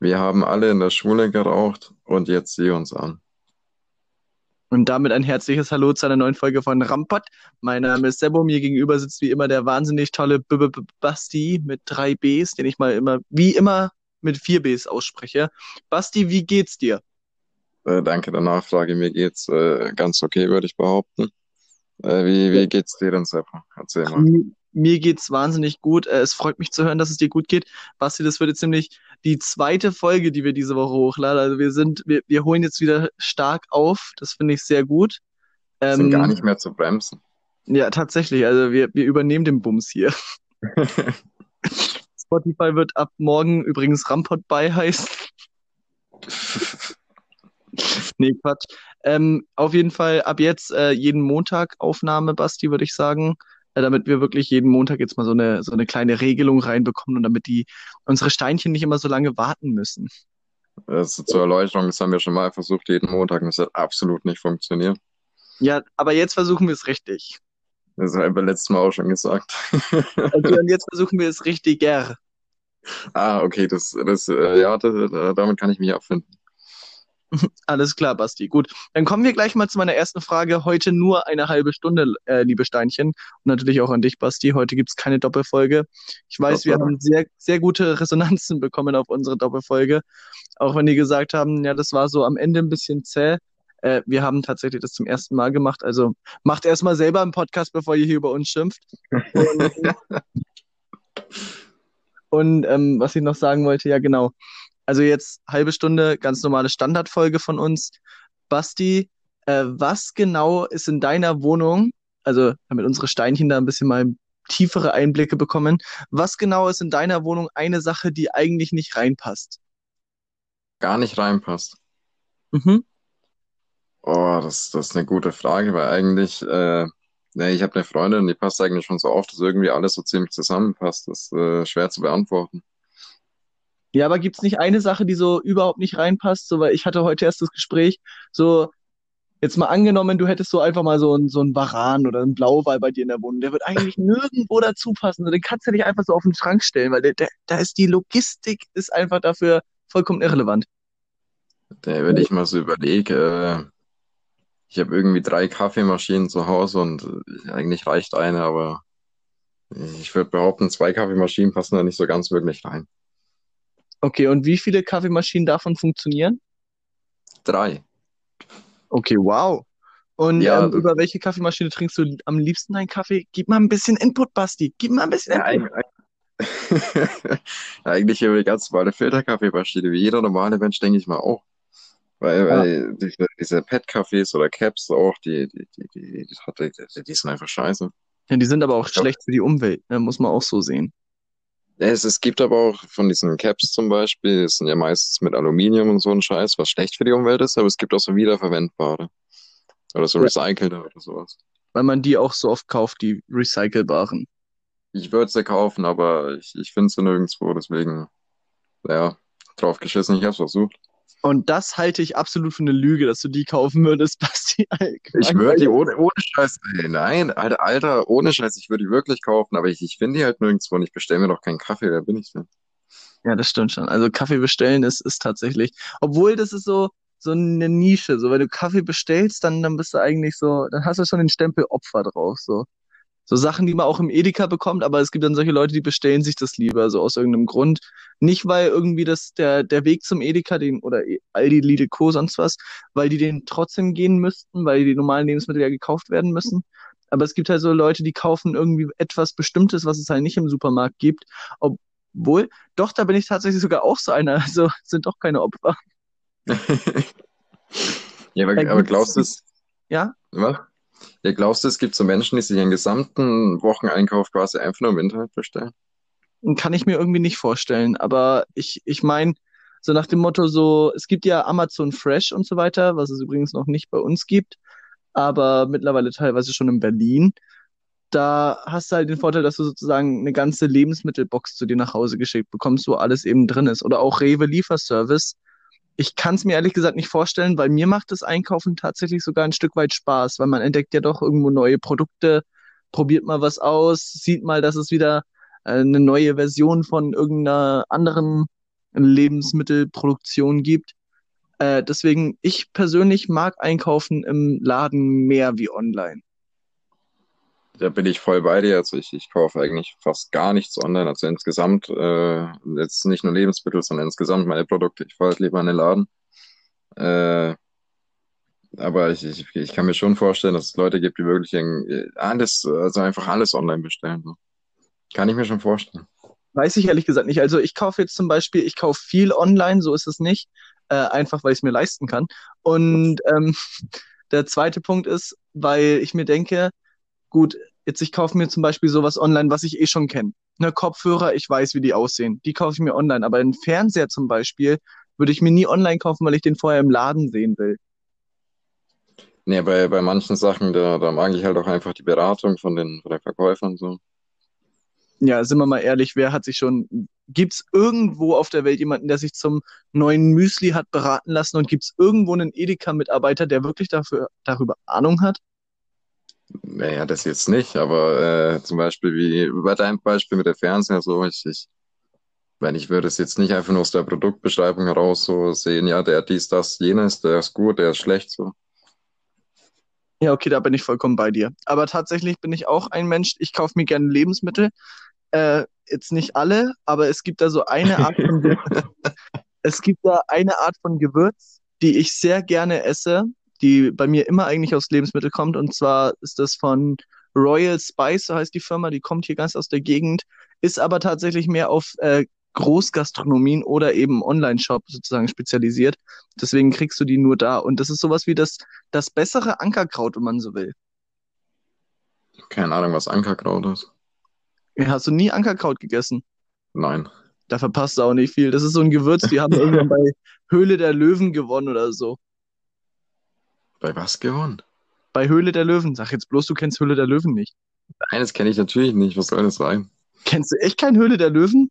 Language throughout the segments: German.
Wir haben alle in der Schule geraucht und jetzt sieh uns an. Und damit ein herzliches Hallo zu einer neuen Folge von Rampot. Mein Name ist Sebo, mir gegenüber sitzt wie immer der wahnsinnig tolle B -B -B Basti mit drei Bs, den ich mal immer, wie immer, mit vier Bs ausspreche. Basti, wie geht's dir? Äh, danke der Nachfrage. Mir geht's äh, ganz okay, würde ich behaupten. Äh, wie, wie geht's dir denn, Sebo? Erzähl mal. Mir geht's wahnsinnig gut. Äh, es freut mich zu hören, dass es dir gut geht. Basti, das wird jetzt nämlich die zweite Folge, die wir diese Woche hochladen. Also wir sind, wir, wir holen jetzt wieder stark auf. Das finde ich sehr gut. Ähm, sind gar nicht mehr zu bremsen. Ja, tatsächlich. Also wir, wir übernehmen den Bums hier. Spotify wird ab morgen übrigens Rampot bei heißen. nee, Quatsch. Ähm, auf jeden Fall ab jetzt äh, jeden Montag Aufnahme, Basti, würde ich sagen. Äh, damit wir wirklich jeden Montag jetzt mal so eine, so eine kleine Regelung reinbekommen und damit die unsere Steinchen nicht immer so lange warten müssen. Also zur Erläuterung, das haben wir schon mal versucht, jeden Montag, und es hat absolut nicht funktioniert. Ja, aber jetzt versuchen wir es richtig. Das haben wir letztes Mal auch schon gesagt. Okay, und jetzt versuchen wir es richtiger. Ah, okay, das, das, äh, ja, das, damit kann ich mich abfinden. Alles klar, Basti. Gut, dann kommen wir gleich mal zu meiner ersten Frage. Heute nur eine halbe Stunde, äh, liebe Steinchen. Und natürlich auch an dich, Basti. Heute gibt's keine Doppelfolge. Ich weiß, wir haben sehr, sehr gute Resonanzen bekommen auf unsere Doppelfolge. Auch wenn die gesagt haben, ja, das war so am Ende ein bisschen zäh. Äh, wir haben tatsächlich das zum ersten Mal gemacht. Also macht erstmal selber einen Podcast, bevor ihr hier über uns schimpft. Und, und ähm, was ich noch sagen wollte, ja genau. Also jetzt halbe Stunde, ganz normale Standardfolge von uns. Basti, äh, was genau ist in deiner Wohnung, also damit unsere Steinchen da ein bisschen mal tiefere Einblicke bekommen, was genau ist in deiner Wohnung eine Sache, die eigentlich nicht reinpasst? Gar nicht reinpasst. Mhm. Oh, das, das ist eine gute Frage, weil eigentlich, äh, ne, ich habe eine Freundin, die passt eigentlich schon so auf, dass irgendwie alles so ziemlich zusammenpasst. Das ist äh, schwer zu beantworten. Ja, aber gibt's nicht eine Sache, die so überhaupt nicht reinpasst? So, weil ich hatte heute erst das Gespräch, so, jetzt mal angenommen, du hättest so einfach mal so ein, so ein Varan oder ein Blauwal bei dir in der Wohnung. Der wird eigentlich nirgendwo dazu passen. Den kannst du nicht einfach so auf den Schrank stellen, weil der, der, da ist die Logistik ist einfach dafür vollkommen irrelevant. Da, wenn ich mal so überlege, äh, ich habe irgendwie drei Kaffeemaschinen zu Hause und äh, eigentlich reicht eine, aber ich würde behaupten, zwei Kaffeemaschinen passen da nicht so ganz wirklich rein. Okay, und wie viele Kaffeemaschinen davon funktionieren? Drei. Okay, wow. Und Ja, ähm, über welche Kaffeemaschine trinkst du am liebsten deinen Kaffee? Gib mal ein bisschen Input, Basti. Gib mal ein bisschen ja, Input. eig- eigentlich über die ganz normale Filterkaffeemaschine, wie jeder normale Mensch, denke ich mal auch. Weil, Ja. weil diese, diese Pet-Cafés oder Caps auch, die, die, die, die, die, die, sind einfach scheiße. Ja, die sind aber auch schlecht für die Umwelt, ne? Muss man auch so sehen. Es, es gibt aber auch von diesen Caps zum Beispiel, die sind ja meistens mit Aluminium und so ein Scheiß, was schlecht für die Umwelt ist, aber es gibt auch so wiederverwendbare. Oder so Ja, recycelte oder sowas. weil man die auch so oft kauft, die recycelbaren. Ich würde sie kaufen, aber ich, ich finde sie nirgendwo, deswegen, ja, drauf geschissen, ich hab's versucht. Und das halte ich absolut für eine Lüge, dass du die kaufen würdest, Basti. Ich würde die ohne, ohne Scheiß, ey, nein, Alter, Alter, ohne Scheiß, ich würde die wirklich kaufen, aber ich, ich finde die halt nirgendwo und ich bestelle mir doch keinen Kaffee, wer bin ich denn? Ja, das stimmt schon. Also Kaffee bestellen ist, ist tatsächlich, obwohl das ist so, so eine Nische. So, wenn du Kaffee bestellst, dann, dann bist du eigentlich so, dann hast du schon den Stempel Opfer drauf. So, so Sachen, die man auch im Edeka bekommt, aber es gibt dann solche Leute, die bestellen sich das lieber, so aus irgendeinem Grund. Nicht, weil irgendwie das der, der Weg zum Edeka, den, oder Aldi, Lidl, Co., sonst was, weil die den trotzdem gehen müssten, weil die normalen Lebensmittel ja gekauft werden müssen. Aber es gibt halt so Leute, die kaufen irgendwie etwas Bestimmtes, was es halt nicht im Supermarkt gibt. Obwohl, doch, da bin ich tatsächlich sogar auch so einer. Also sind doch keine Opfer. Ja, aber, aber glaubst du es, ja, was? Ja, glaubst du, es gibt so Menschen, die sich ihren gesamten Wocheneinkauf quasi einfach nur im Internet bestellen? kann ich mir irgendwie nicht vorstellen. Aber ich, ich meine, so nach dem Motto so, es gibt ja Amazon Fresh und so weiter, was es übrigens noch nicht bei uns gibt, aber mittlerweile teilweise schon in Berlin. Da hast du halt den Vorteil, dass du sozusagen eine ganze Lebensmittelbox zu dir nach Hause geschickt bekommst, wo alles eben drin ist. Oder auch Rewe Lieferservice. Ich kann es mir ehrlich gesagt nicht vorstellen, weil mir macht das Einkaufen tatsächlich sogar ein Stück weit Spaß, weil man entdeckt ja doch irgendwo neue Produkte, probiert mal was aus, sieht mal, dass es wieder äh, eine neue Version von irgendeiner anderen Lebensmittelproduktion gibt. Äh, deswegen, ich persönlich mag einkaufen im Laden mehr wie online. Da bin ich voll bei dir. Also ich, ich kaufe eigentlich fast gar nichts online. Also insgesamt, äh, jetzt nicht nur Lebensmittel, sondern insgesamt meine Produkte. Ich fahre halt lieber in den Laden. Äh, aber ich, ich, ich kann mir schon vorstellen, dass es Leute gibt, die wirklich alles, also einfach alles online bestellen. So. Kann ich mir schon vorstellen. Weiß ich ehrlich gesagt nicht. Also ich kaufe jetzt zum Beispiel, ich kaufe viel online, so ist es nicht. Äh, einfach weil ich es mir leisten kann. Und ähm, der zweite Punkt ist, weil ich mir denke, gut, jetzt ich kaufe mir zum Beispiel sowas online, was ich eh schon kenne. Ne, Kopfhörer, ich weiß, wie die aussehen. Die kaufe ich mir online. Aber einen Fernseher zum Beispiel würde ich mir nie online kaufen, weil ich den vorher im Laden sehen will. Nee, bei, bei manchen Sachen, da, da mag ich halt auch einfach die Beratung von den, von den Verkäufern so. Ja, sind wir mal ehrlich, wer hat sich schon, gibt's irgendwo auf der Welt jemanden, der sich zum neuen Müsli hat beraten lassen und gibt's irgendwo einen Edeka-Mitarbeiter, der wirklich dafür, darüber Ahnung hat? Naja, das jetzt nicht, aber äh, zum Beispiel wie bei deinem Beispiel mit der Fernseher, so ich, ich, wenn ich würde es jetzt nicht einfach nur aus der Produktbeschreibung heraus so sehen, ja, der dies, das, jenes, der ist gut, der ist schlecht, so. Ja, okay, da bin ich vollkommen bei dir. Aber tatsächlich bin ich auch ein Mensch, ich kaufe mir gerne Lebensmittel. Äh, jetzt nicht alle, aber es gibt da so eine Art von es gibt da eine Art von Gewürz, die ich sehr gerne esse, die bei mir immer eigentlich aus Lebensmittel kommt. Und zwar ist das von Royal Spice, so heißt die Firma, die kommt hier ganz aus der Gegend, ist aber tatsächlich mehr auf äh, Großgastronomien oder eben Online-Shop sozusagen spezialisiert. Deswegen kriegst du die nur da. Und das ist sowas wie das, das bessere Ankerkraut, wenn man so will. Keine Ahnung, was Ankerkraut ist. Hast du nie Ankerkraut gegessen? Nein. Da verpasst du auch nicht viel. Das ist so ein Gewürz, die haben irgendwann bei Höhle der Löwen gewonnen oder so. Bei was gewonnen? Bei Höhle der Löwen. Sag jetzt bloß, du kennst Höhle der Löwen nicht. Nein, das kenne ich natürlich nicht. Was soll das sein? Kennst du echt kein Höhle der Löwen?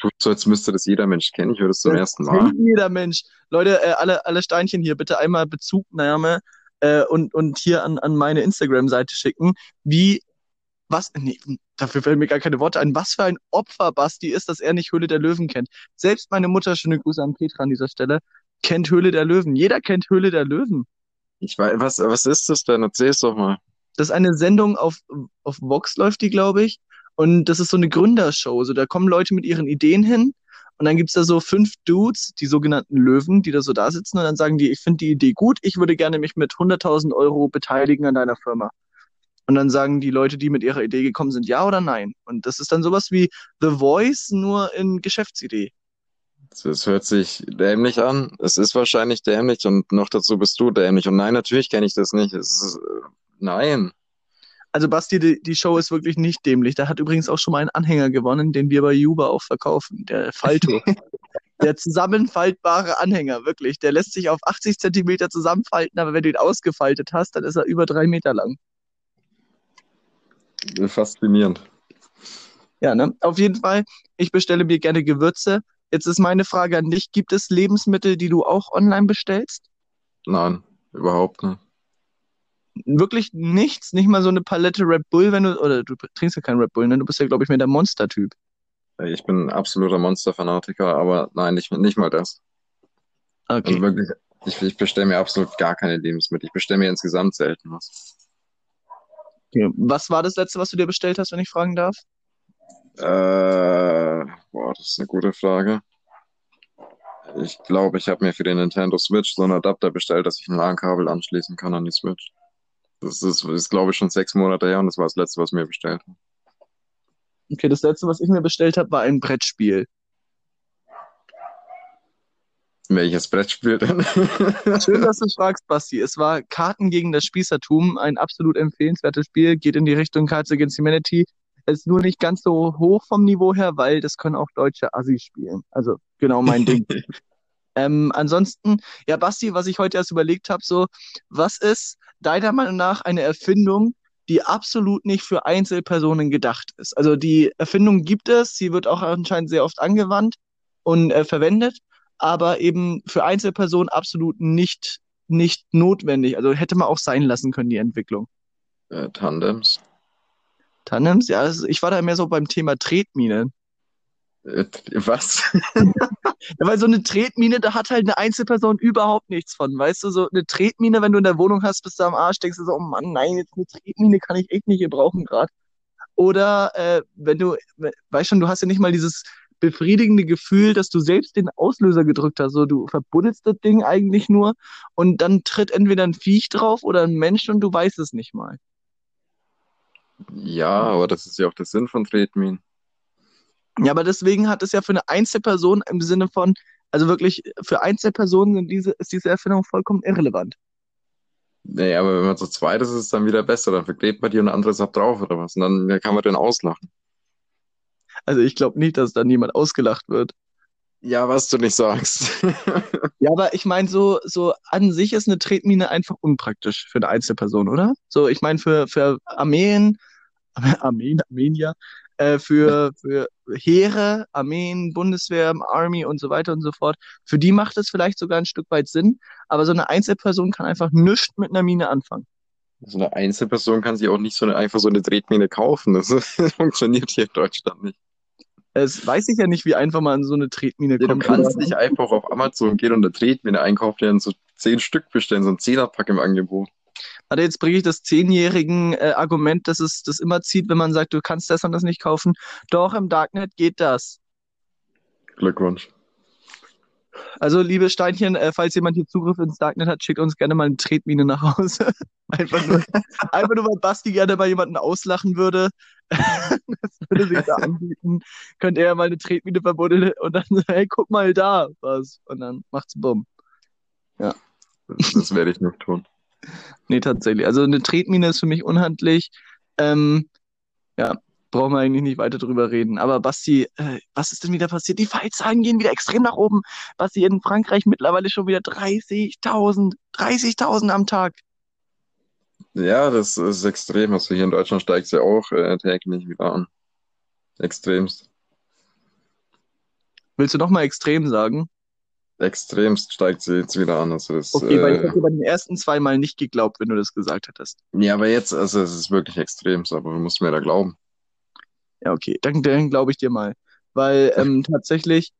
Tut so, als müsste das jeder Mensch kennen. Ich höre das zum das ersten Mal. Jeder Mensch. Leute, äh, alle, alle Steinchen hier, bitte einmal Bezugnahme äh, und, und hier an, an meine Instagram-Seite schicken. Wie, was, nee, dafür fällen mir gar keine Worte ein. Was für ein Opfer Basti ist, dass er nicht Höhle der Löwen kennt. Selbst meine Mutter, schöne Grüße an Petra an dieser Stelle, kennt Höhle der Löwen. Jeder kennt Höhle der Löwen. Ich weiß, was, was ist das denn? Erzähl's doch mal. Das ist eine Sendung auf, auf Vox läuft die, glaube ich. Und das ist so eine Gründershow. So, da kommen Leute mit ihren Ideen hin und dann gibt's da so fünf Dudes, die sogenannten Löwen, die da so da sitzen und dann sagen die, ich finde die Idee gut, ich würde gerne mich mit 100.000 Euro beteiligen an deiner Firma. Und dann sagen die Leute, die mit ihrer Idee gekommen sind, ja oder nein. Und das ist dann sowas wie The Voice, nur in Geschäftsidee. Das hört sich dämlich an. Es ist wahrscheinlich dämlich und noch dazu bist du dämlich. Und nein, natürlich kenne ich das nicht. Ist, äh, nein. Also Basti, die, die Show ist wirklich nicht dämlich. Da hat übrigens auch schon mal einen Anhänger gewonnen, den wir bei Juba auch verkaufen, der Falto. der zusammenfaltbare Anhänger, wirklich. Der lässt sich auf 80 Zentimeter zusammenfalten, aber wenn du ihn ausgefaltet hast, dann ist er über drei Meter lang. Faszinierend. Ja, ne? Auf jeden Fall, ich bestelle mir gerne Gewürze. Jetzt ist meine Frage an dich: Gibt es Lebensmittel, die du auch online bestellst? Nein, überhaupt nicht wirklich nichts, nicht mal so eine Palette Red Bull, wenn du, oder du trinkst ja keinen Red Bull, ne? Du bist ja, glaube ich, mehr der Monster-Typ. Ich bin ein absoluter Monster-Fanatiker, aber nein, nicht, nicht mal das. Okay. Also wirklich, ich, ich bestelle mir absolut gar keine Lebensmittel. Ich bestelle mir insgesamt selten was. Okay. Was war das letzte, was du dir bestellt hast, wenn ich fragen darf? Äh, das ist eine gute Frage. Ich glaube, ich habe mir für den Nintendo Switch so einen Adapter bestellt, dass ich ein LAN-Kabel anschließen kann an die Switch. Das ist, ist glaube ich, schon sechs Monate her und das war das letzte, was ich mir bestellt habe. Okay, das letzte, was ich mir bestellt habe, war ein Brettspiel. Welches Brettspiel denn? Schön, dass du fragst, Basti. Es war Karten gegen das Spießertum, ein absolut empfehlenswertes Spiel, geht in die Richtung Cards Against Humanity. Ist nur nicht ganz so hoch vom Niveau her, weil das können auch deutsche Assis spielen. Also genau mein Ding. ähm, ansonsten, ja, Basti, was ich heute erst überlegt habe, so, was ist deiner Meinung nach eine Erfindung, die absolut nicht für Einzelpersonen gedacht ist? Also die Erfindung gibt es, sie wird auch anscheinend sehr oft angewandt und äh, verwendet, aber eben für Einzelpersonen absolut nicht, nicht notwendig. Also hätte man auch sein lassen können, die Entwicklung. Äh, Tandems. Tandems, ja, also ich war da mehr so beim Thema Tretminen. Äh, Was? Ja, weil so eine Tretmine, da hat halt eine Einzelperson überhaupt nichts von. Weißt du, so eine Tretmine, wenn du in der Wohnung hast, bist du am Arsch, denkst du so, oh Mann, nein, jetzt eine Tretmine kann ich echt nicht gebrauchen gerade. Oder äh, wenn du, we- weißt schon, du hast ja nicht mal dieses befriedigende Gefühl, dass du selbst den Auslöser gedrückt hast. So, du verbuddelst das Ding eigentlich nur und dann tritt entweder ein Viech drauf oder ein Mensch und du weißt es nicht mal. Ja, aber das ist ja auch der Sinn von Tretminen. Ja, aber deswegen hat es ja für eine Einzelperson im Sinne von, also wirklich für Einzelpersonen sind diese, ist diese Erfindung vollkommen irrelevant. Nee, aber wenn man zu zweit ist, ist es dann wieder besser. Dann verklebt man die und der andere ist ab drauf oder was. Und dann kann man den auslachen. Also ich glaube nicht, dass dann niemand ausgelacht wird. Ja, was du nicht sagst. Ja, aber ich meine, so, so an sich ist eine Tretmine einfach unpraktisch für eine Einzelperson, oder? So, ich meine, für, für Armeen, Armeen, Armenier, äh, für, für Heere, Armeen, Bundeswehr, Army und so weiter und so fort, für die macht es vielleicht sogar ein Stück weit Sinn, aber so eine Einzelperson kann einfach nichts mit einer Mine anfangen. So eine Einzelperson kann sich auch nicht so eine, einfach so eine Tretmine kaufen. Das funktioniert hier in Deutschland nicht. Es weiß ich ja nicht, wie einfach man an so eine Tretmine du kommt. kannst nicht einfach auf Amazon gehen und eine Tretmine einkaufen, die dann so zehn Stück bestellen, so ein Zehnerpack im Angebot. Warte, jetzt bringe ich das zehnjährigen äh, Argument, dass es das immer zieht, wenn man sagt, du kannst das und das nicht kaufen. Doch, im Darknet geht das. Glückwunsch. Also, liebe Steinchen, äh, falls jemand hier Zugriff ins Darknet hat, schickt uns gerne mal eine Tretmine nach Hause. Einfach nur, einfach nur, weil Basti gerne mal jemanden auslachen würde. Das würde sich da anbieten. Könnte er mal eine Tretmine verbuddeln und dann hey, guck mal da, was. Und dann macht's bumm. Das, das werde ich nicht tun. Nee, tatsächlich. Also eine Tretmine ist für mich unhandlich. Ähm, ja, brauchen wir eigentlich nicht weiter drüber reden. Aber Basti, äh, was ist denn wieder passiert? Die Fallzahlen gehen wieder extrem nach oben. Basti, in Frankreich mittlerweile schon wieder 30.000, 30.000 am Tag. Ja, das ist extrem. Also hier in Deutschland steigt es ja auch äh, täglich wieder an. Extremst. Willst du noch mal extrem sagen? Extremst steigt sie jetzt wieder an. Also das, Okay, weil ich äh, hätte bei den ersten zwei Mal nicht geglaubt, wenn du das gesagt hättest. ja, aber jetzt, also es ist wirklich extremst, aber du musst mir da glauben. Ja, okay, dann, dann glaube ich dir mal. Weil ähm, tatsächlich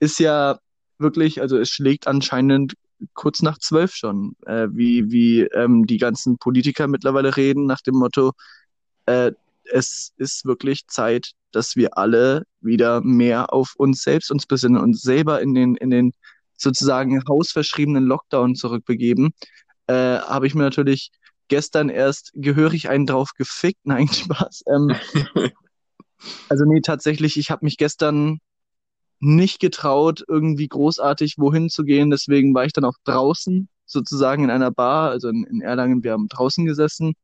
ist ja wirklich, also es schlägt anscheinend kurz nach zwölf schon, äh, wie, wie ähm, die ganzen Politiker mittlerweile reden, nach dem Motto, äh, es ist wirklich Zeit, dass wir alle wieder mehr auf uns selbst uns besinnen und selber in den, in den sozusagen hausverschriebenen Lockdown zurückbegeben. Äh, habe ich mir natürlich gestern erst gehörig einen drauf gefickt. Nein, Spaß. Ähm, also nee, tatsächlich, ich habe mich gestern nicht getraut, irgendwie großartig wohin zu gehen. Deswegen war ich dann auch draußen, sozusagen in einer Bar, also in, in Erlangen, wir haben draußen gesessen.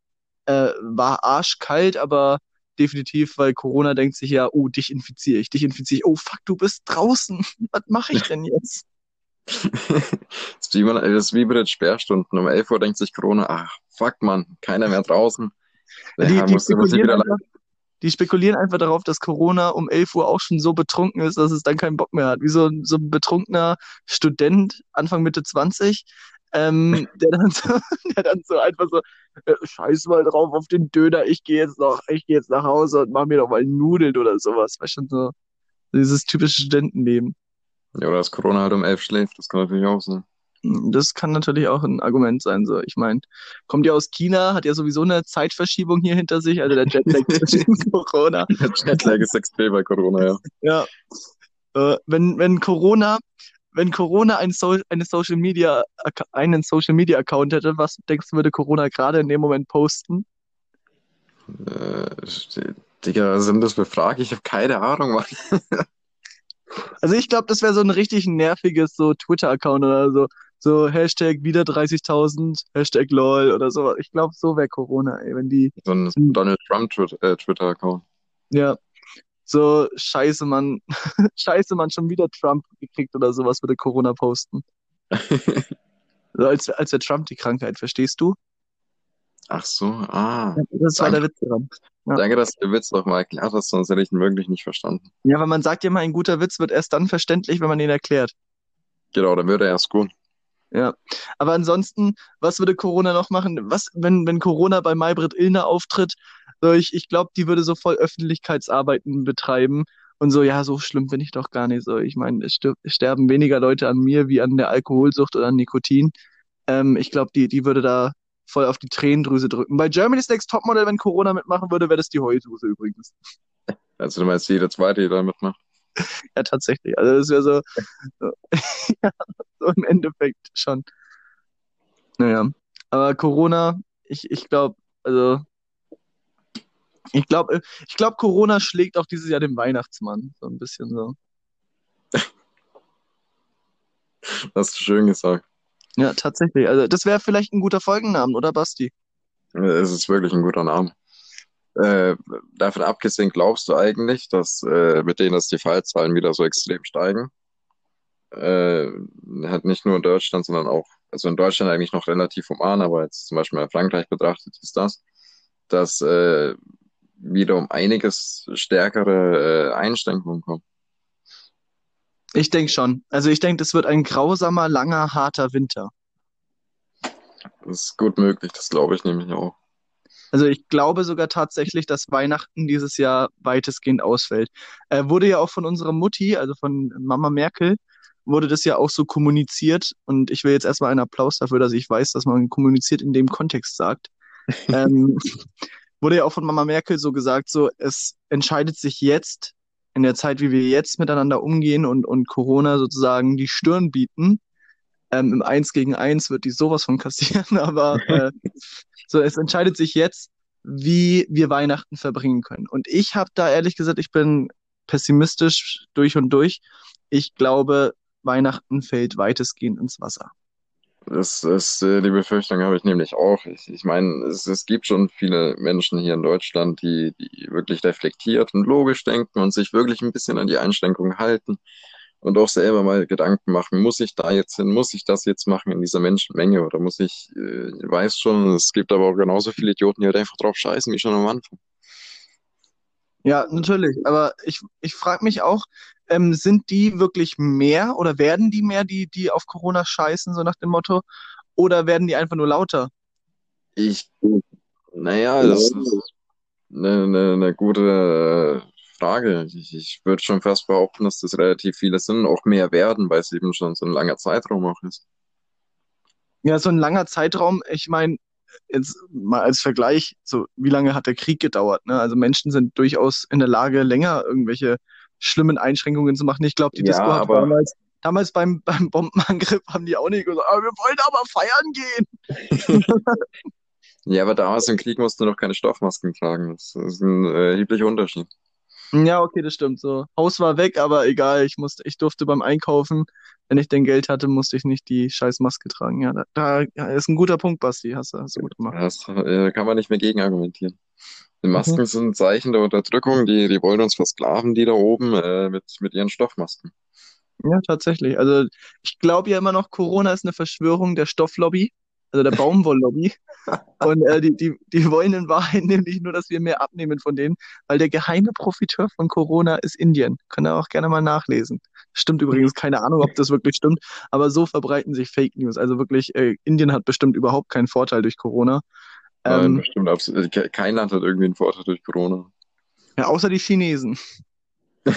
Äh, war arschkalt, aber definitiv, weil Corona denkt sich ja, oh, dich infiziere ich, dich infiziere ich. Oh, fuck, du bist draußen. Was mache ich denn jetzt? Das ist wie, man, das ist wie bei den Sperrstunden. Um 11 Uhr denkt sich Corona, ach, fuck man, keiner mehr draußen. Die, Ja, die, ich spekulieren einfach, die spekulieren einfach darauf, dass Corona um 11 Uhr auch schon so betrunken ist, dass es dann keinen Bock mehr hat. Wie so, ein- so ein betrunkener Student, Anfang Mitte 20, ähm, der dann so, der dann so einfach so, äh, scheiß mal drauf auf den Döner, ich gehe jetzt noch, ich gehe jetzt nach Hause und mach mir doch mal Nudeln oder sowas. Weißt schon so, dieses typische Studentenleben. Ja, oder dass Corona halt um 11 schläft, das kann natürlich auch sein. Das kann natürlich auch ein Argument sein. So, ich meine, kommt ja aus China, hat ja sowieso eine Zeitverschiebung hier hinter sich, also der Jetlag zwischen Corona. Der Jetlag ist extrem bei Corona, ja. Ja. Äh, wenn, wenn Corona, wenn Corona ein so eine Social Media, einen Social Media Account hätte, was denkst du, würde Corona gerade in dem Moment posten? Äh, Digga, sind das für Fragen? Ich habe keine Ahnung, Mann. Also ich glaube, das wäre so ein richtig nerviges so Twitter-Account oder so. So Hashtag wieder 30.000, Hashtag lol oder so. Ich glaube, so wäre Corona, ey, wenn die, So ein Donald Trump Twit- äh, Twitter-Account. ja, so scheiße, Mann, scheiße, Mann, schon wieder Trump gekriegt oder sowas würde Corona posten. So als, als wäre Trump die Krankheit, verstehst du? Ach so, ah. Das war Danke. der Witz daran. Ja. Danke, dass du den Witz noch mal erklärt hast, sonst hätte ich ihn wirklich nicht verstanden. Ja, weil man sagt ja immer, ein guter Witz wird erst dann verständlich, wenn man ihn erklärt. Genau, dann würde er erst gut. Ja. Aber ansonsten, was würde Corona noch machen? Was, wenn, wenn Corona bei Maybrit Illner auftritt? So, ich, ich glaube, die würde so voll Öffentlichkeitsarbeiten betreiben Und so, ja, so schlimm bin ich doch gar nicht so. Ich meine, es sterben weniger Leute an mir wie an der Alkoholsucht oder an Nikotin. Ähm, ich glaube, die, die würde da voll auf die Tränendrüse drücken. Bei Germany's Next Topmodel, wenn Corona mitmachen würde, wäre das die Heulsuse übrigens. Also du meinst jeder zweite, der da mitmacht? Ja, tatsächlich. Also das wäre so, so, ja, so im Endeffekt schon. Naja, aber Corona, ich, ich glaube, also ich glaube, ich glaube, Corona schlägt auch dieses Jahr den Weihnachtsmann. So ein bisschen so. Hast du schön gesagt. Ja, tatsächlich. Also, das wäre vielleicht ein guter Folgennamen, oder Basti? Es ist wirklich ein guter Name. Äh, davon abgesehen, glaubst du eigentlich, dass äh, mit denen, dass die Fallzahlen wieder so extrem steigen? Äh, hat nicht nur in Deutschland, sondern auch, also in Deutschland eigentlich noch relativ human, aber jetzt zum Beispiel in Frankreich betrachtet ist das, dass äh, wieder um einiges stärkere äh, Einschränkungen kommen. Ich denke schon. Also ich denke, das wird ein grausamer, langer, harter Winter. Das ist gut möglich, das glaube ich nämlich auch. Also ich glaube sogar tatsächlich, dass Weihnachten dieses Jahr weitestgehend ausfällt. Äh, wurde ja auch von unserer Mutti, also von Mama Merkel, wurde das ja auch so kommuniziert. Und ich will jetzt erstmal einen Applaus dafür, dass ich weiß, dass man kommuniziert in dem Kontext sagt. ähm, wurde ja auch von Mama Merkel so gesagt, so es entscheidet sich jetzt in der Zeit, wie wir jetzt miteinander umgehen und, und Corona sozusagen die Stirn bieten. Ähm, Im Eins gegen Eins wird die sowas von kassieren, aber äh, so es entscheidet sich jetzt, wie wir Weihnachten verbringen können. Und ich habe da ehrlich gesagt, ich bin pessimistisch durch und durch. Ich glaube, Weihnachten fällt weitestgehend ins Wasser. Das ist, äh, die Befürchtung habe ich nämlich auch. Ich, ich meine, es, es gibt schon viele Menschen hier in Deutschland, die, die wirklich reflektiert und logisch denken und sich wirklich ein bisschen an die Einschränkungen halten und auch selber mal Gedanken machen, muss ich da jetzt hin, muss ich das jetzt machen in dieser Menschenmenge oder muss ich, äh, weiß schon, es gibt aber auch genauso viele Idioten, die halt einfach drauf scheißen, wie schon am Anfang. Ja, natürlich. Aber ich, ich frage mich auch, ähm, sind die wirklich mehr oder werden die mehr, die, die auf Corona scheißen, so nach dem Motto? Oder werden die einfach nur lauter? Ich, naja, das ist eine, eine, eine gute äh, Frage. Ich, ich würde schon fast behaupten, dass das relativ viele sind, auch mehr werden, weil es eben schon so ein langer Zeitraum auch ist. Ja, so ein langer Zeitraum, ich meine, jetzt mal als Vergleich, so wie lange hat der Krieg gedauert? Ne? Also Menschen sind durchaus in der Lage, länger irgendwelche schlimmen Einschränkungen zu machen. Ich glaube, die Ja, Disco hat damals, damals beim, beim Bombenangriff haben die auch nicht gesagt, ah, wir wollen aber feiern gehen. ja, aber damals im Krieg musst du noch keine Stoffmasken tragen. Das ist ein äh, erheblicher Unterschied. Ja, okay, das stimmt so. Haus war weg, aber egal, ich musste, ich durfte beim Einkaufen, wenn ich denn Geld hatte, musste ich nicht die scheiß Maske tragen. Ja, da, da ja, ist ein guter Punkt, Basti, hast du, hast du gut gemacht. Das äh, kann man nicht mehr gegen argumentieren. Die Mhm. Masken sind ein Zeichen der Unterdrückung. Die, die wollen uns versklaven, die da oben, äh, mit, mit ihren Stoffmasken. Ja, tatsächlich. Also ich glaube ja immer noch, Corona ist eine Verschwörung der Stofflobby, also der Baumwolllobby. Und äh, die, die, die wollen in Wahrheit nämlich nur, dass wir mehr abnehmen von denen, weil der geheime Profiteur von Corona ist Indien. Könnt ihr auch gerne mal nachlesen. Stimmt übrigens, keine Ahnung, ob das wirklich stimmt, aber so verbreiten sich Fake News. Also wirklich, äh, Indien hat bestimmt überhaupt keinen Vorteil durch Corona. Nein, Ähm, bestimmt absolut. Ke- Kein Land hat irgendwie einen Vorteil durch Corona. ja, außer die Chinesen.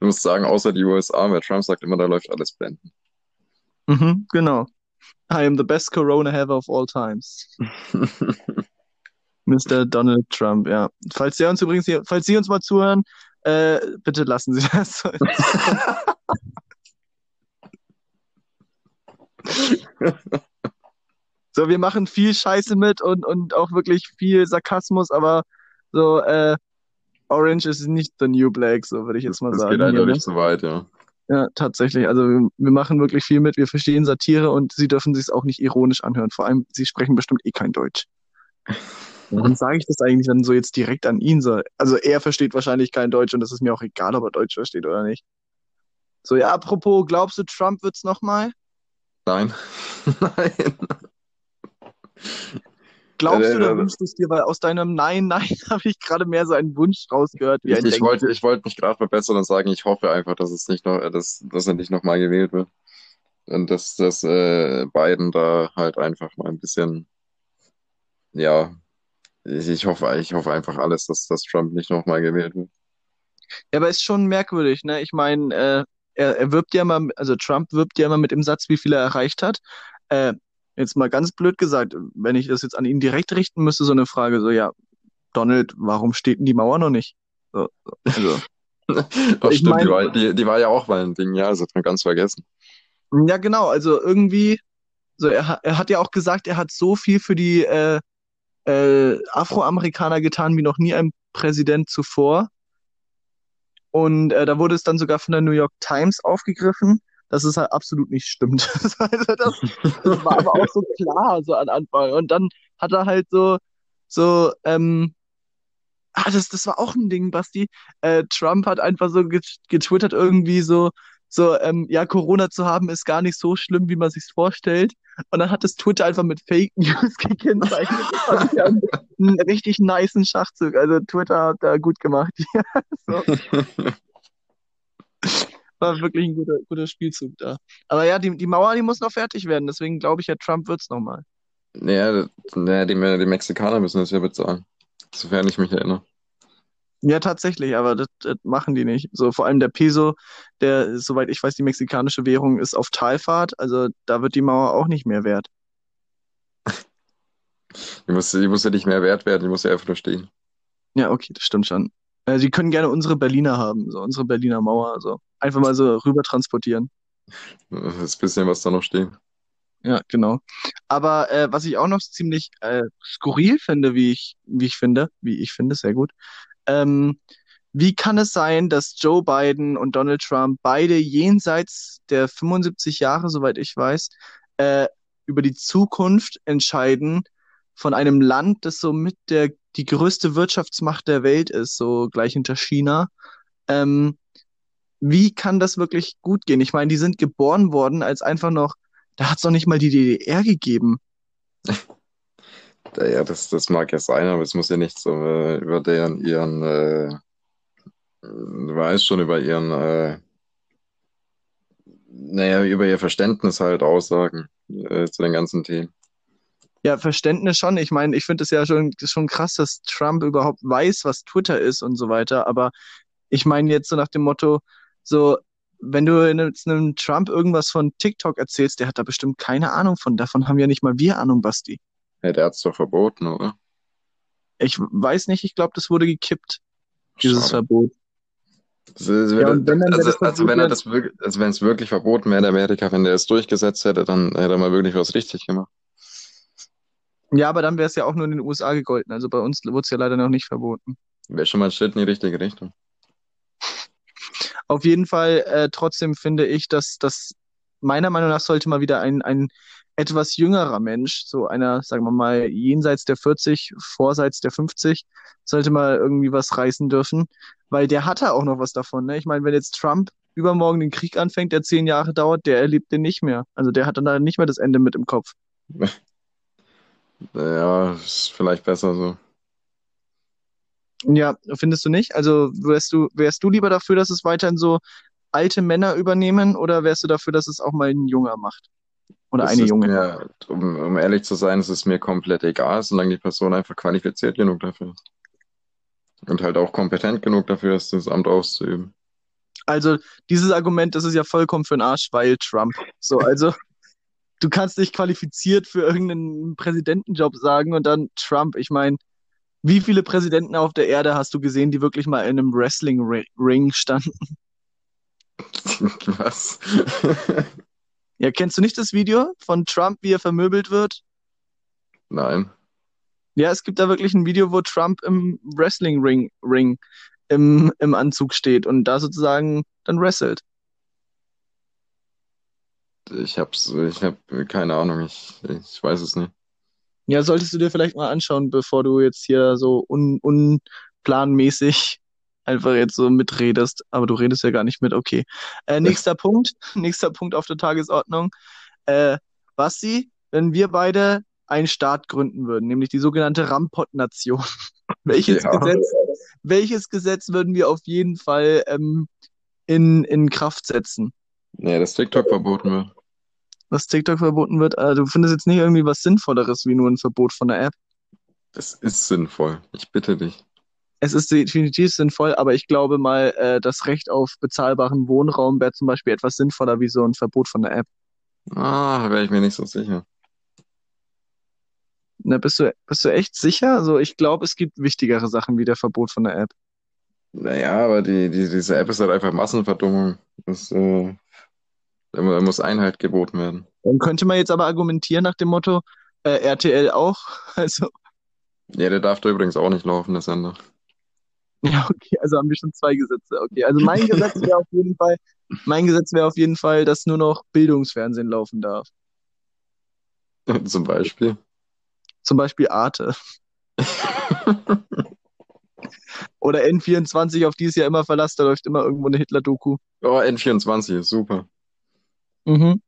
Du musst sagen, außer die USA, weil Trump sagt immer, da läuft alles blenden. Mhm, genau. I am the best Corona haver of all times. Mr. Donald Trump, ja. Falls Sie uns übrigens hier, falls Sie uns mal zuhören, äh, bitte lassen Sie das. So, wir machen viel Scheiße mit und, und auch wirklich viel Sarkasmus, aber so, äh, Orange ist nicht the new black, so würde ich jetzt mal Das sagen geht hier, eindeutig ne? zu weit, ja. Ja, tatsächlich. Also wir, machen wirklich viel mit, wir verstehen Satire und Sie dürfen sich auch nicht ironisch anhören. Vor allem, Sie sprechen bestimmt eh kein Deutsch. Warum sage ich das eigentlich dann so jetzt direkt an ihn? So? Also er versteht wahrscheinlich kein Deutsch und das ist mir auch egal, ob er Deutsch versteht oder nicht. So, ja, apropos, glaubst du, Trump wird's nochmal? Nein. Nein. Glaubst du oder äh, wünschst du es dir? Weil aus deinem Nein, Nein habe ich gerade mehr so einen Wunsch rausgehört, wie Ich, ein ich Denken. wollte, ich wollte mich gerade verbessern und sagen, ich hoffe einfach, dass es nicht noch, äh, dass, dass er nicht nochmal gewählt wird. Und dass, dass äh, Biden da halt einfach mal ein bisschen, ja, Ich, ich hoffe, ich hoffe einfach alles, dass, dass Trump nicht nochmal gewählt wird. Ja, aber ist schon merkwürdig, ne? Ich meine, äh, er, er wirbt ja immer, also Trump wirbt ja immer mit dem Satz, wie viel er erreicht hat. Äh, jetzt mal ganz blöd gesagt, wenn ich das jetzt an ihn direkt richten müsste, so eine Frage, so, ja, Donald, warum steht denn die Mauer noch nicht? So, so, also, Ach ich stimmt, die meine, war, die, die war ja auch mal ein Ding, ja, das hat man ganz vergessen. ja genau, also irgendwie, so er, er hat ja auch gesagt, er hat so viel für die äh, äh, Afroamerikaner getan wie noch nie ein Präsident zuvor. Und äh, da wurde es dann sogar von der New York Times aufgegriffen, dass es halt absolut nicht stimmt. Also das, das war aber auch so klar, so an Anfang. Und dann hat er halt so, so, ähm, ah, das, das war auch ein Ding, Basti. Äh, Trump hat einfach so get getwittert irgendwie so, so, ähm, ja, Corona zu haben ist gar nicht so schlimm, wie man sich's vorstellt. Und dann hat das Twitter einfach mit Fake News gekennzeichnet. Das ja einen, richtig nicen Schachzug. Also Twitter hat da gut gemacht. Ja, so. War wirklich ein guter, guter Spielzug da. Aber ja, die, die Mauer, die muss noch fertig werden. Deswegen glaube ich ja, Trump wird's noch mal. Naja, naja die, die Mexikaner müssen das ja bezahlen, sofern ich mich erinnere. Ja, tatsächlich, aber das, das machen die nicht. So, vor allem der Peso, der, soweit ich weiß, die mexikanische Währung ist auf Talfahrt. Also da wird die Mauer auch nicht mehr wert. Die muss, die muss ja nicht mehr wert werden, die muss ja einfach nur stehen. Ja, okay, das stimmt schon. Äh, sie können gerne unsere Berliner haben, so unsere Berliner Mauer, so einfach mal so rüber transportieren. Das bisschen, was da noch steht. Ja, genau. Aber äh, was ich auch noch ziemlich äh, skurril finde, wie ich, wie ich finde, wie ich finde, sehr gut. Ähm, wie kann es sein, dass Joe Biden und Donald Trump beide jenseits der 75 Jahre, soweit ich weiß, äh, über die Zukunft entscheiden von einem Land, das so mit der die größte Wirtschaftsmacht der Welt ist, so gleich hinter China? Ähm, wie kann das wirklich gut gehen? Ich meine, die sind geboren worden als einfach noch, da hat es noch nicht mal die DDR gegeben. Ja, das, das mag ja sein, aber es muss ja nicht so äh, über deren ihren, äh, du weißt schon, über ihren, äh, naja, über ihr Verständnis halt aussagen äh, zu den ganzen Themen. Ja, Verständnis schon. Ich meine, ich finde es ja schon, schon krass, dass Trump überhaupt weiß, was Twitter ist und so weiter. Aber ich meine jetzt so nach dem Motto, so, wenn du jetzt einem Trump irgendwas von TikTok erzählst, der hat da bestimmt keine Ahnung von. Davon haben ja nicht mal wir Ahnung, Basti. Ja, der hat's doch verboten, oder? Ich weiß nicht, ich glaube, das wurde gekippt, dieses Schade. Verbot. Das ist- Ja, würde- und wenn dann wäre also, das also Verbot wenn er das wirklich, also wenn es wirklich verboten wäre in Amerika, wenn der es durchgesetzt hätte, dann hätte er mal wirklich was richtig gemacht. ja, aber dann wäre es ja auch nur in den USA gegolten. Also bei uns wurde es ja leider noch nicht verboten. Wäre schon mal ein Schritt in die richtige Richtung. Auf jeden Fall, äh, trotzdem finde ich, dass das meiner Meinung nach sollte mal wieder ein, ein etwas jüngerer Mensch, so einer, sagen wir mal, jenseits der 40, vorseits der 50, sollte mal irgendwie was reißen dürfen, weil der hatte auch noch was davon, ne? Ich meine, wenn jetzt Trump übermorgen den Krieg anfängt, der zehn Jahre dauert, der erlebt den nicht mehr. Also der hat dann da nicht mehr das Ende mit im Kopf. Ja, ist vielleicht besser so. Ja, findest du nicht? Also wärst du, wärst du lieber dafür, dass es weiterhin so alte Männer übernehmen oder wärst du dafür, dass es auch mal ein Junger macht? Oder Das eine Junge? mir, um, um ehrlich zu sein, es ist mir komplett egal, solange die Person einfach qualifiziert genug dafür ist. Und halt auch kompetent genug dafür ist, das Amt auszuüben. Also dieses Argument, das ist ja vollkommen für den Arsch, weil Trump. So, also du kannst dich qualifiziert für irgendeinen Präsidentenjob sagen und dann Trump. Ich meine, wie viele Präsidenten auf der Erde hast du gesehen, die wirklich mal in einem Wrestling-Ring standen? Was? Ja, kennst du nicht das Video von Trump, wie er vermöbelt wird? Nein. Ja, es gibt da wirklich ein Video, wo Trump im Wrestling-Ring Ring im, im Anzug steht und da sozusagen dann wrestelt. Ich hab's, ich hab keine Ahnung, ich, ich weiß es nicht. Ja, solltest du dir vielleicht mal anschauen, bevor du jetzt hier so un unplanmäßig einfach jetzt so mitredest. Aber du redest ja gar nicht mit, okay. Äh, nächster Punkt, nächster Punkt auf der Tagesordnung. Äh, Basti, wenn wir beide einen Staat gründen würden, nämlich die sogenannte Rampott-Nation, welches Ja. Gesetz, welches Gesetz würden wir auf jeden Fall ähm, in, in Kraft setzen? Nee, dass TikTok verboten wird. Was TikTok verboten wird? Äh, du findest jetzt nicht irgendwie was Sinnvolleres wie nur ein Verbot von der App? Das ist sinnvoll. Ich bitte dich. Es ist definitiv sinnvoll, aber ich glaube mal, äh, das Recht auf bezahlbaren Wohnraum wäre zum Beispiel etwas sinnvoller wie so ein Verbot von der App. Ah, da wäre ich mir nicht so sicher. Na, bist du, bist du echt sicher? Also ich glaube, es gibt wichtigere Sachen wie der Verbot von der App. Naja, aber die, die, diese App ist halt einfach Massenverdummung. Das, äh, da mu- da muss Einheit geboten werden. Dann könnte man jetzt aber argumentieren nach dem Motto, äh, RTL auch. Also, Ja, der darf da übrigens auch nicht laufen, der Sender. ja, okay, also haben wir schon zwei Gesetze. Okay, also mein Gesetz wäre auf jeden Fall, mein Gesetz wäre auf jeden Fall, dass nur noch Bildungsfernsehen laufen darf. Zum Beispiel. Zum Beispiel Arte. Oder N24, auf die es ja immer verlasst, da läuft immer irgendwo eine Hitler-Doku. Oh, N24 ist super. Mhm.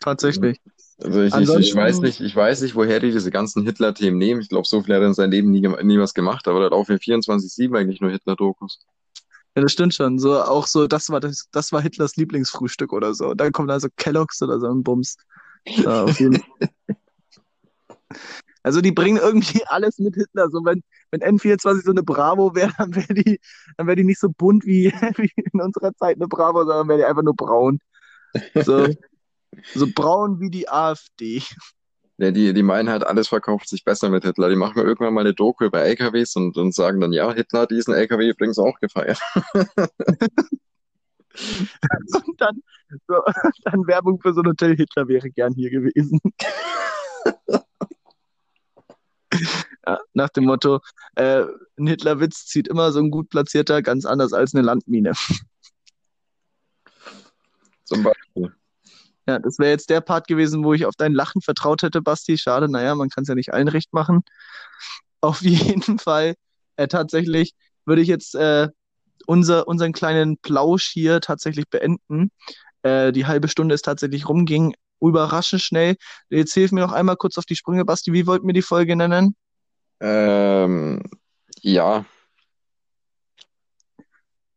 Tatsächlich. Also ich, ich, ich weiß nicht, ich weiß nicht, woher die diese ganzen Hitler-Themen nehmen. Ich glaube, so viel hat er in seinem Leben nie, nie was gemacht, aber da laufen 24-7 eigentlich nur Hitler-Dokus. Ja, das stimmt schon. So, auch so, das war das, das war Hitlers Lieblingsfrühstück oder so. Dann kommt also Kellogg's oder so ein Bums. Ja, auf jeden Also die bringen irgendwie alles mit Hitler. So wenn, wenn N24 so eine Bravo wäre, dann wäre die, dann wäre die nicht so bunt wie, wie in unserer Zeit eine Bravo, sondern wäre die einfach nur braun. So, so braun wie die AfD. Ja, die, die meinen halt, alles verkauft sich besser mit Hitler. Die machen mir irgendwann mal eine Doku über LKWs und, und sagen dann, ja, Hitler hat diesen LKW übrigens auch gefeiert. Und dann, so, dann Werbung für so ein Hotel Hitler wäre gern hier gewesen. Ja, nach dem Motto, äh, ein Hitlerwitz zieht immer so ein gut platzierter ganz anders als eine Landmine. Zum Beispiel. Ja, das wäre jetzt der Part gewesen, wo ich auf dein Lachen vertraut hätte, Basti. Schade, naja, man kann es ja nicht allen recht machen. Auf jeden Fall, äh, tatsächlich würde ich jetzt äh, unser, unseren kleinen Plausch hier tatsächlich beenden. Äh, die halbe Stunde ist tatsächlich rumging. Überraschend schnell. Jetzt hilf mir noch einmal kurz auf die Sprünge, Basti. Wie wollten wir die Folge nennen? Ähm, ja,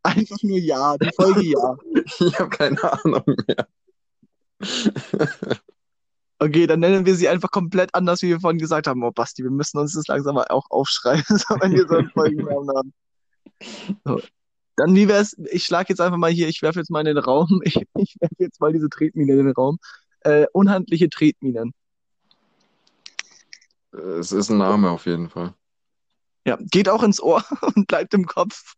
Einfach nur ja, die Folge ja. ich habe keine Ahnung mehr. Okay, dann nennen wir sie einfach komplett anders, wie wir vorhin gesagt haben. Oh, Basti, wir müssen uns das langsam mal auch aufschreiben, wenn wir so einen Folgennamen haben. So. Dann, wie wär's, ich schlage jetzt einfach mal hier, ich werfe jetzt mal in den Raum, ich, ich werfe jetzt mal diese Tretmine in den Raum. Äh, unhandliche Tretminen. Es ist ein Name auf jeden Fall. Ja, geht auch ins Ohr und bleibt im Kopf.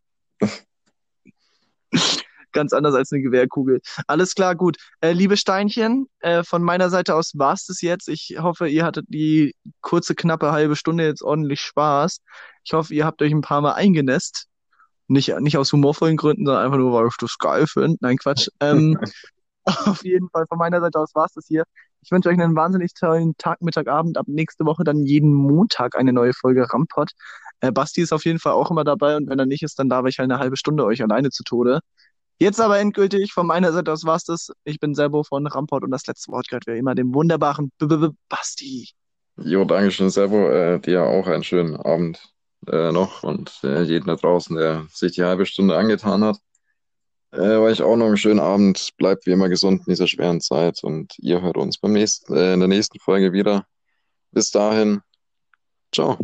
Ganz anders als eine Gewehrkugel. Alles klar, gut. Äh, liebe Steinchen, äh, von meiner Seite aus war's das jetzt. Ich hoffe, ihr hattet die kurze, knappe halbe Stunde jetzt ordentlich Spaß. Ich hoffe, ihr habt euch ein paar Mal eingenässt. Nicht, nicht aus humorvollen Gründen, sondern einfach nur, weil ich das geil finde. Nein, Quatsch. Ähm, auf jeden Fall von meiner Seite aus war's das hier. Ich wünsche euch einen wahnsinnig tollen Tag, Mittag, Abend. Ab nächste Woche dann jeden Montag eine neue Folge Rampot. Äh, Basti ist auf jeden Fall auch immer dabei und wenn er nicht ist, dann darf ich halt eine halbe Stunde euch alleine zu Tode. Jetzt aber endgültig von meiner Seite aus war's das. Ich bin Serbo von Rampot und das letzte Wort gehört wie immer dem wunderbaren B -B -B Basti. Jo, Dankeschön, Servo. Äh, dir auch einen schönen Abend äh, noch und äh, jeden da draußen, der sich die halbe Stunde angetan hat. Äh, euch auch noch einen schönen Abend. Bleibt wie immer gesund in dieser schweren Zeit und ihr hört uns beim nächsten, äh, in der nächsten Folge wieder. Bis dahin. Ciao.